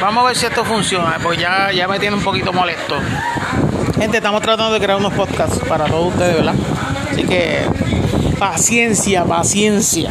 Vamos a ver si esto funciona, porque ya, ya me tiene un poquito molesto. Gente, estamos tratando de crear unos podcasts para todos ustedes, ¿verdad? Así que paciencia, paciencia.